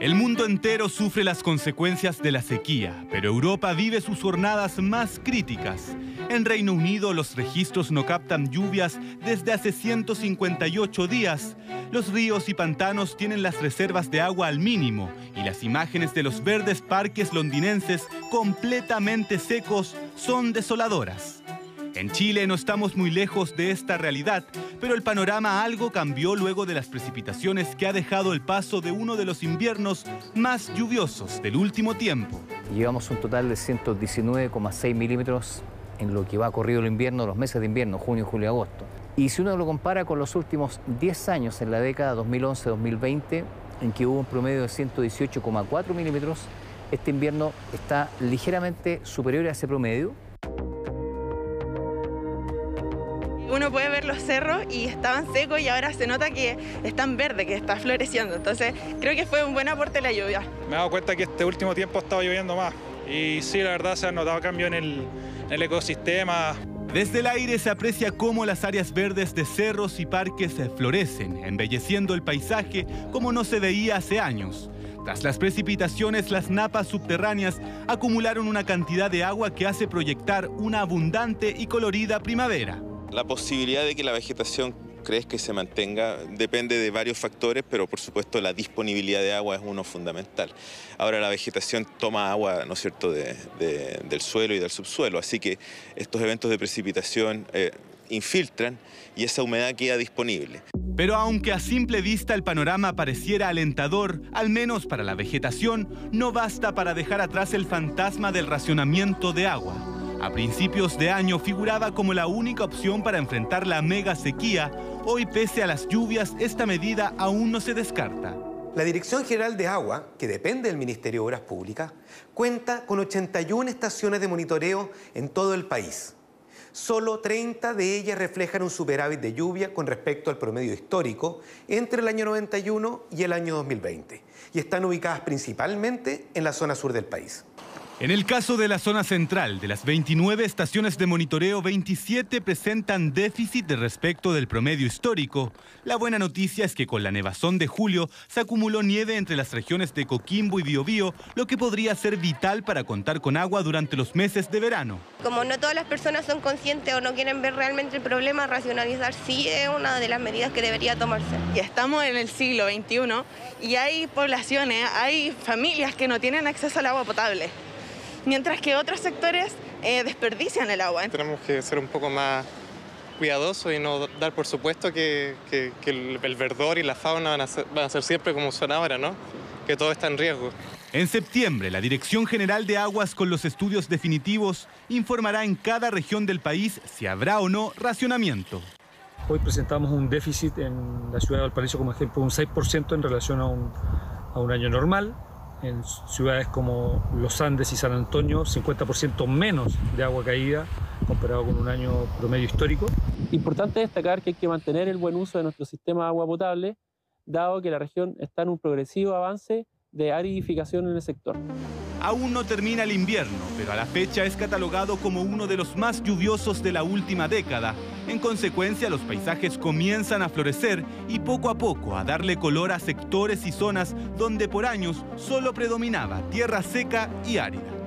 El mundo entero sufre las consecuencias de la sequía, pero Europa vive sus jornadas más críticas. En Reino Unido los registros no captan lluvias desde hace 158 días. Los ríos y pantanos tienen las reservas de agua al mínimo y las imágenes de los verdes parques londinenses completamente secos son desoladoras. En Chile no estamos muy lejos de esta realidad, pero el panorama algo cambió luego de las precipitaciones que ha dejado el paso de uno de los inviernos más lluviosos del último tiempo. Llevamos un total de 119,6 milímetros en lo que va corrido el invierno, los meses de invierno, junio, julio, agosto. Y si uno lo compara con los últimos 10 años en la década 2011-2020, en que hubo un promedio de 118,4 milímetros, este invierno está ligeramente superior a ese promedio, uno puede los cerros y estaban secos y ahora se nota que están verdes, que está floreciendo. Entonces creo que fue un buen aporte la lluvia. Me he dado cuenta que este último tiempo ha estado lloviendo más y sí, la verdad se ha notado cambio en el, en el ecosistema. Desde el aire se aprecia cómo las áreas verdes de cerros y parques florecen, embelleciendo el paisaje como no se veía hace años. Tras las precipitaciones, las napas subterráneas acumularon una cantidad de agua que hace proyectar una abundante y colorida primavera. La posibilidad de que la vegetación crezca y se mantenga depende de varios factores, pero por supuesto la disponibilidad de agua es uno fundamental. Ahora la vegetación toma agua, ¿no es cierto?, del suelo y del subsuelo, así que estos eventos de precipitación eh, infiltran y esa humedad queda disponible. Pero aunque a simple vista el panorama pareciera alentador, al menos para la vegetación, no basta para dejar atrás el fantasma del racionamiento de agua. A principios de año figuraba como la única opción para enfrentar la mega sequía. Hoy, pese a las lluvias, esta medida aún no se descarta. La Dirección General de Agua, que depende del Ministerio de Obras Públicas, cuenta con 81 estaciones de monitoreo en todo el país. Solo 30 de ellas reflejan un superávit de lluvia con respecto al promedio histórico entre el año 91 y el año 2020 y están ubicadas principalmente en la zona sur del país. En el caso de la zona central, de las 29 estaciones de monitoreo, 27 presentan déficit de respecto del promedio histórico. La buena noticia es que con la nevazón de julio se acumuló nieve entre las regiones de Coquimbo y Biobío, lo que podría ser vital para contar con agua durante los meses de verano. Como no todas las personas son conscientes o no quieren ver realmente el problema, racionalizar sí es una de las medidas que debería tomarse. Ya estamos en el siglo XXI y hay poblaciones, hay familias que no tienen acceso al agua potable mientras que otros sectores eh, desperdician el agua. Tenemos que ser un poco más cuidadosos y no dar por supuesto que, el, verdor y la fauna van a, ser, van a ser siempre como son ahora, ¿no? Que todo está en riesgo. En septiembre, la Dirección General de Aguas con los estudios definitivos informará en cada región del país si habrá o no racionamiento. Hoy presentamos un déficit en la ciudad de Valparaíso como ejemplo, un 6% en relación a un, a un año normal en ciudades como Los Andes y San Antonio 50% menos de agua caída comparado con un año promedio histórico. Importante destacar que hay que mantener el buen uso de nuestro sistema de agua potable, dado que la región está en un progresivo avance de aridificación en el sector. Aún no termina el invierno, pero a la fecha es catalogado como uno de los más lluviosos de la última década. En consecuencia, los paisajes comienzan a florecer y poco a poco a darle color a sectores y zonas donde por años solo predominaba tierra seca y árida.